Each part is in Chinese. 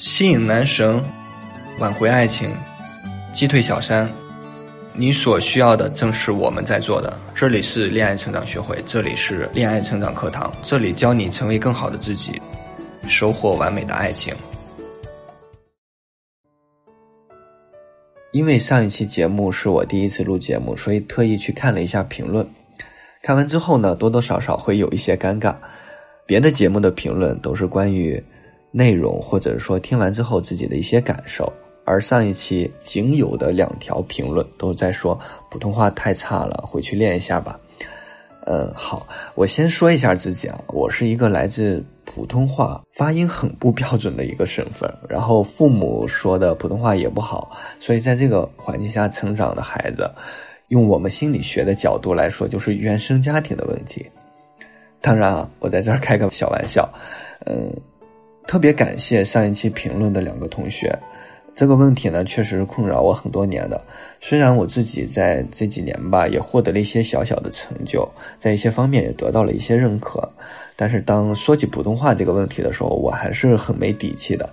吸引男神，挽回爱情，击退小三。你所需要的正是我们在做的。这里是恋爱成长学会，这里是恋爱成长课堂，这里教你成为更好的自己，收获完美的爱情。因为上一期节目是我第一次录节目，所以特意去看了一下评论。看完之后呢，多多少少会有一些尴尬。别的节目的评论都是关于内容，或者说听完之后自己的一些感受。而上一期仅有的两条评论都在说普通话太差了，回去练一下吧。嗯，好，我先说一下自己啊，我是一个来自普通话发音很不标准的一个省份，然后父母说的普通话也不好，所以在这个环境下成长的孩子，用我们心理学的角度来说，就是原生家庭的问题。当然啊，我在这儿开个小玩笑，嗯，特别感谢上一期评论的两个同学。这个问题呢，确实是困扰我很多年的。虽然我自己在这几年吧，也获得了一些小小的成就，在一些方面也得到了一些认可，但是当说起普通话这个问题的时候，我还是很没底气的。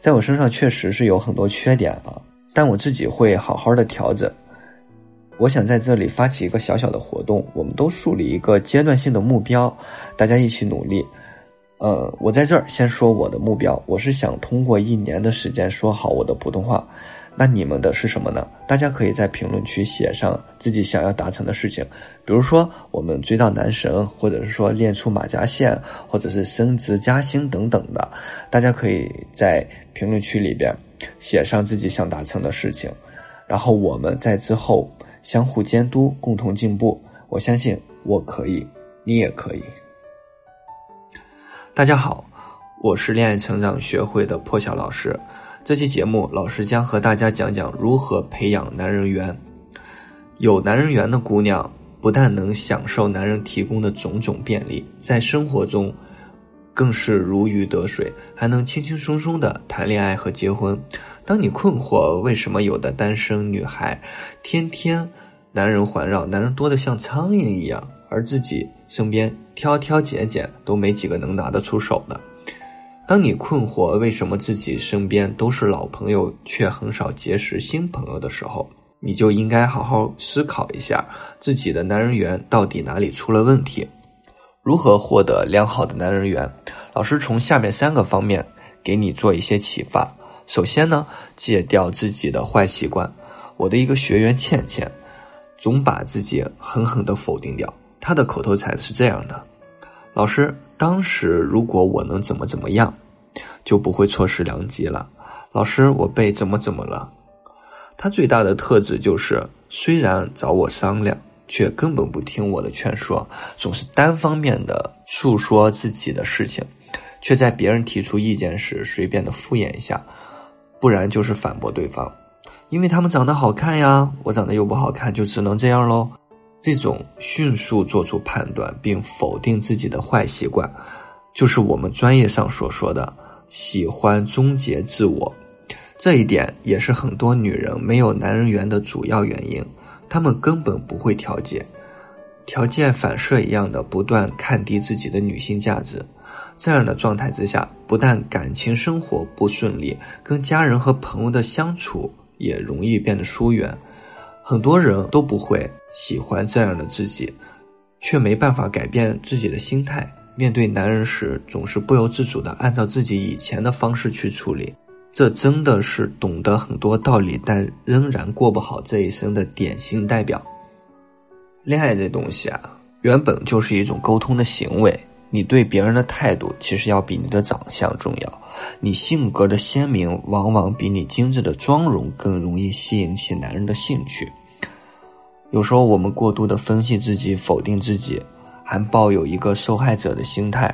在我身上确实是有很多缺点啊，但我自己会好好的调整。我想在这里发起一个小小的活动，我们都树立一个阶段性的目标，大家一起努力。呃，我在这儿先说我的目标，我是想通过一年的时间说好我的普通话。那你们的是什么呢？大家可以在评论区写上自己想要达成的事情，比如说我们追到男神，或者是说练出马甲线，或者是升职加薪等等的。大家可以在评论区里边写上自己想达成的事情，然后我们在之后相互监督，共同进步。我相信我可以，你也可以。大家好，我是恋爱成长学会的破晓老师。这期节目，老师将和大家讲讲如何培养男人缘。有男人缘的姑娘，不但能享受男人提供的种种便利，在生活中更是如鱼得水，还能轻轻松松的谈恋爱和结婚。当你困惑为什么有的单身女孩天天男人环绕，男人多的像苍蝇一样？而自己身边挑挑拣拣都没几个能拿得出手的。当你困惑为什么自己身边都是老朋友，却很少结识新朋友的时候，你就应该好好思考一下自己的男人缘到底哪里出了问题。如何获得良好的男人缘？老师从下面三个方面给你做一些启发。首先呢，戒掉自己的坏习惯。我的一个学员倩倩，总把自己狠狠地否定掉。他的口头禅是这样的：“老师，当时如果我能怎么怎么样，就不会错失良机了。”老师，我被怎么怎么了？他最大的特质就是，虽然找我商量，却根本不听我的劝说，总是单方面的诉说自己的事情，却在别人提出意见时随便的敷衍一下，不然就是反驳对方，因为他们长得好看呀，我长得又不好看，就只能这样喽。这种迅速做出判断并否定自己的坏习惯，就是我们专业上所说的喜欢终结自我。这一点也是很多女人没有男人缘的主要原因。她们根本不会调节，条件反射一样的不断看低自己的女性价值。这样的状态之下，不但感情生活不顺利，跟家人和朋友的相处也容易变得疏远。很多人都不会喜欢这样的自己，却没办法改变自己的心态。面对男人时，总是不由自主的按照自己以前的方式去处理。这真的是懂得很多道理，但仍然过不好这一生的典型代表。恋爱这东西啊，原本就是一种沟通的行为。你对别人的态度，其实要比你的长相重要。你性格的鲜明，往往比你精致的妆容更容易吸引起男人的兴趣。有时候我们过度的分析自己、否定自己，还抱有一个受害者的心态，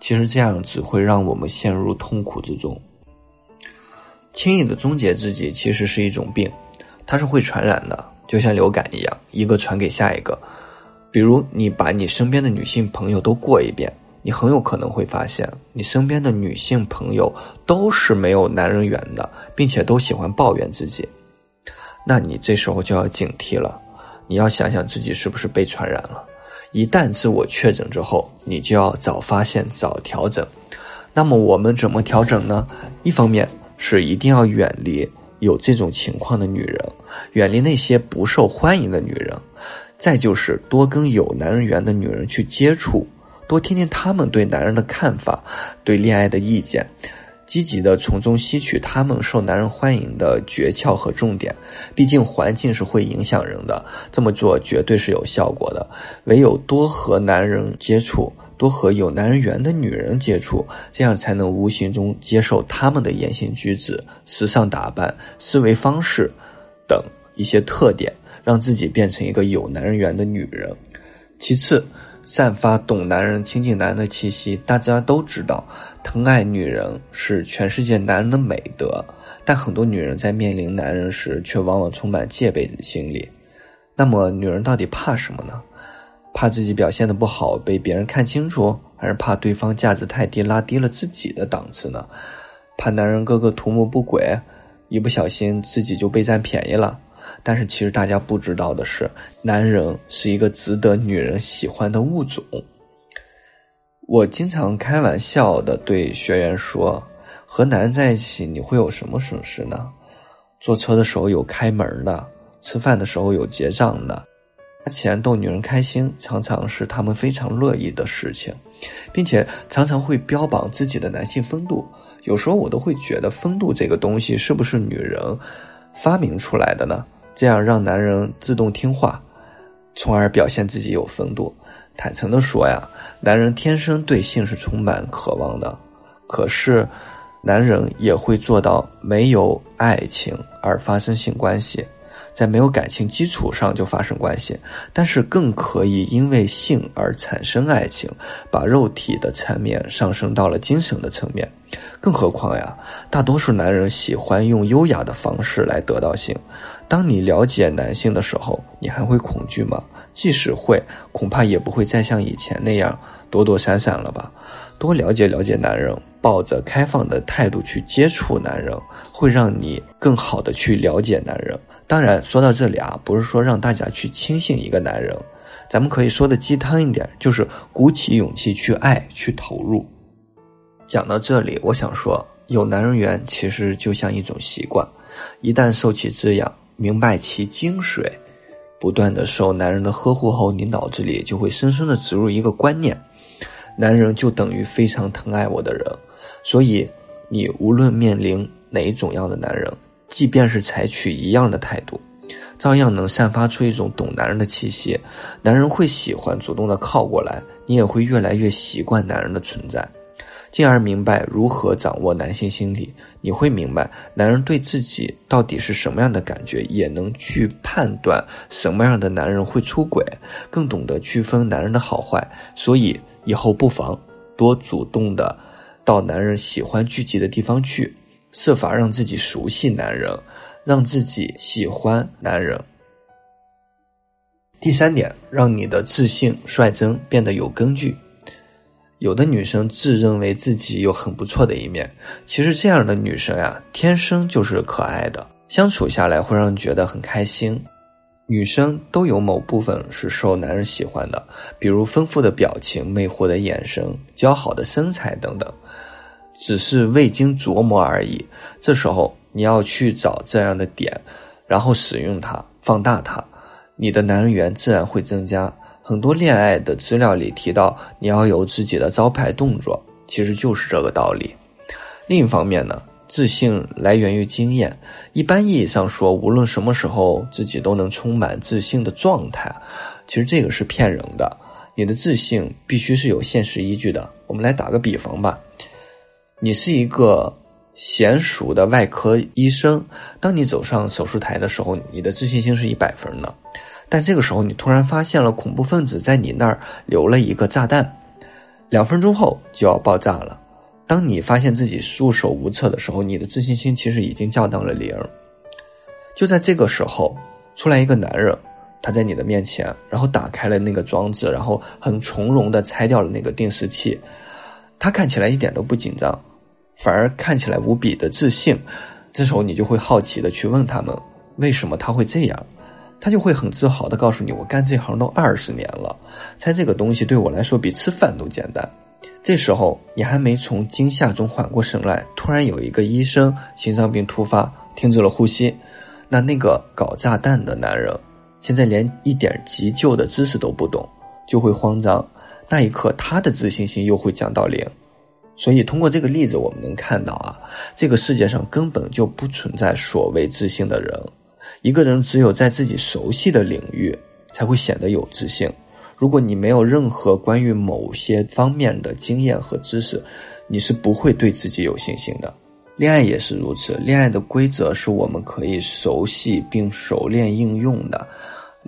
其实这样只会让我们陷入痛苦之中。轻易的终结自己，其实是一种病，它是会传染的，就像流感一样，一个传给下一个。比如，你把你身边的女性朋友都过一遍，你很有可能会发现，你身边的女性朋友都是没有男人缘的，并且都喜欢抱怨自己。那你这时候就要警惕了。你要想想自己是不是被传染了，一旦自我确诊之后，你就要早发现早调整。那么我们怎么调整呢？一方面是一定要远离有这种情况的女人，远离那些不受欢迎的女人；再就是多跟有男人缘的女人去接触，多听听他们对男人的看法，对恋爱的意见。积极的从中吸取他们受男人欢迎的诀窍和重点，毕竟环境是会影响人的，这么做绝对是有效果的。唯有多和男人接触，多和有男人缘的女人接触，这样才能无形中接受他们的言行举止、时尚打扮、思维方式等一些特点，让自己变成一个有男人缘的女人。其次。散发懂男人、亲近男人的气息，大家都知道，疼爱女人是全世界男人的美德。但很多女人在面临男人时，却往往充满戒备的心理。那么，女人到底怕什么呢？怕自己表现的不好被别人看清楚，还是怕对方价值太低，拉低了自己的档次呢？怕男人个个图谋不轨，一不小心自己就被占便宜了？但是其实大家不知道的是，男人是一个值得女人喜欢的物种。我经常开玩笑的对学员说：“和男人在一起，你会有什么损失呢？坐车的时候有开门的，吃饭的时候有结账的，花钱逗女人开心，常常是他们非常乐意的事情，并且常常会标榜自己的男性风度。有时候我都会觉得，风度这个东西是不是女人发明出来的呢？”这样让男人自动听话，从而表现自己有风度。坦诚的说呀，男人天生对性是充满渴望的，可是，男人也会做到没有爱情而发生性关系。在没有感情基础上就发生关系，但是更可以因为性而产生爱情，把肉体的层面上升到了精神的层面。更何况呀，大多数男人喜欢用优雅的方式来得到性。当你了解男性的时候，你还会恐惧吗？即使会，恐怕也不会再像以前那样躲躲闪闪了吧。多了解了解男人，抱着开放的态度去接触男人，会让你更好的去了解男人。当然，说到这里啊，不是说让大家去轻信一个男人，咱们可以说的鸡汤一点，就是鼓起勇气去爱，去投入。讲到这里，我想说，有男人缘其实就像一种习惯，一旦受其滋养，明白其精髓，不断的受男人的呵护后，你脑子里就会深深的植入一个观念：男人就等于非常疼爱我的人。所以，你无论面临哪种样的男人。即便是采取一样的态度，照样能散发出一种懂男人的气息。男人会喜欢主动的靠过来，你也会越来越习惯男人的存在，进而明白如何掌握男性心理。你会明白男人对自己到底是什么样的感觉，也能去判断什么样的男人会出轨，更懂得区分男人的好坏。所以以后不妨多主动的到男人喜欢聚集的地方去。设法让自己熟悉男人，让自己喜欢男人。第三点，让你的自信率真变得有根据。有的女生自认为自己有很不错的一面，其实这样的女生呀，天生就是可爱的，相处下来会让人觉得很开心。女生都有某部分是受男人喜欢的，比如丰富的表情、魅惑的眼神、姣好的身材等等。只是未经琢磨而已。这时候你要去找这样的点，然后使用它，放大它，你的男人缘自然会增加。很多恋爱的资料里提到，你要有自己的招牌动作，其实就是这个道理。另一方面呢，自信来源于经验。一般意义上说，无论什么时候自己都能充满自信的状态，其实这个是骗人的。你的自信必须是有现实依据的。我们来打个比方吧。你是一个娴熟的外科医生，当你走上手术台的时候，你的自信心是一百分的。但这个时候，你突然发现了恐怖分子在你那儿留了一个炸弹，两分钟后就要爆炸了。当你发现自己束手无策的时候，你的自信心其实已经降到了零。就在这个时候，出来一个男人，他在你的面前，然后打开了那个装置，然后很从容的拆掉了那个定时器，他看起来一点都不紧张。反而看起来无比的自信，这时候你就会好奇的去问他们为什么他会这样，他就会很自豪的告诉你：“我干这行都二十年了，猜这个东西对我来说比吃饭都简单。”这时候你还没从惊吓中缓过神来，突然有一个医生心脏病突发，停止了呼吸，那那个搞炸弹的男人现在连一点急救的知识都不懂，就会慌张，那一刻他的自信心又会降到零。所以通过这个例子，我们能看到啊，这个世界上根本就不存在所谓自信的人，一个人只有在自己熟悉的领域才会显得有自信。如果你没有任何关于某些方面的经验和知识，你是不会对自己有信心的。恋爱也是如此，恋爱的规则是我们可以熟悉并熟练应用的，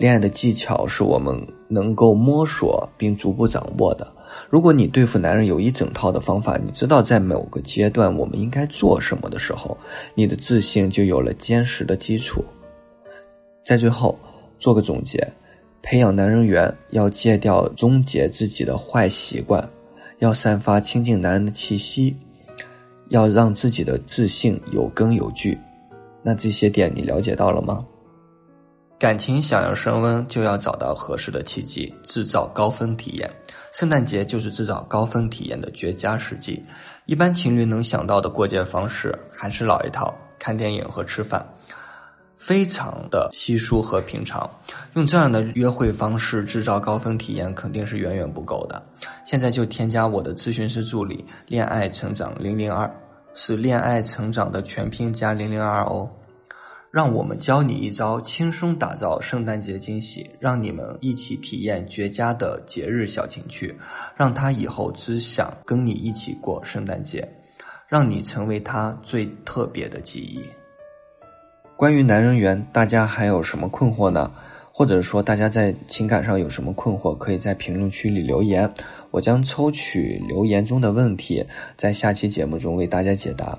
恋爱的技巧是我们能够摸索并逐步掌握的。如果你对付男人有一整套的方法，你知道在某个阶段我们应该做什么的时候，你的自信就有了坚实的基础。在最后做个总结。培养男人缘，要戒掉终结自己的坏习惯，要散发亲近男人的气息，要让自己的自信有根有据。那这些点你了解到了吗？感情想要升温，就要找到合适的契机，制造高分体验。圣诞节就是制造高分体验的绝佳时机。一般情侣能想到的过节方式还是老一套：看电影和吃饭。非常的稀疏和平常，用这样的约会方式制造高分体验肯定是远远不够的。现在就添加我的咨询师助理“恋爱成长零零二”，是恋爱成长的全拼加零零二哦。让我们教你一招，轻松打造圣诞节惊喜，让你们一起体验绝佳的节日小情趣，让他以后只想跟你一起过圣诞节，让你成为他最特别的记忆。关于男人缘，大家还有什么困惑呢？或者说，大家在情感上有什么困惑，可以在评论区里留言，我将抽取留言中的问题，在下期节目中为大家解答。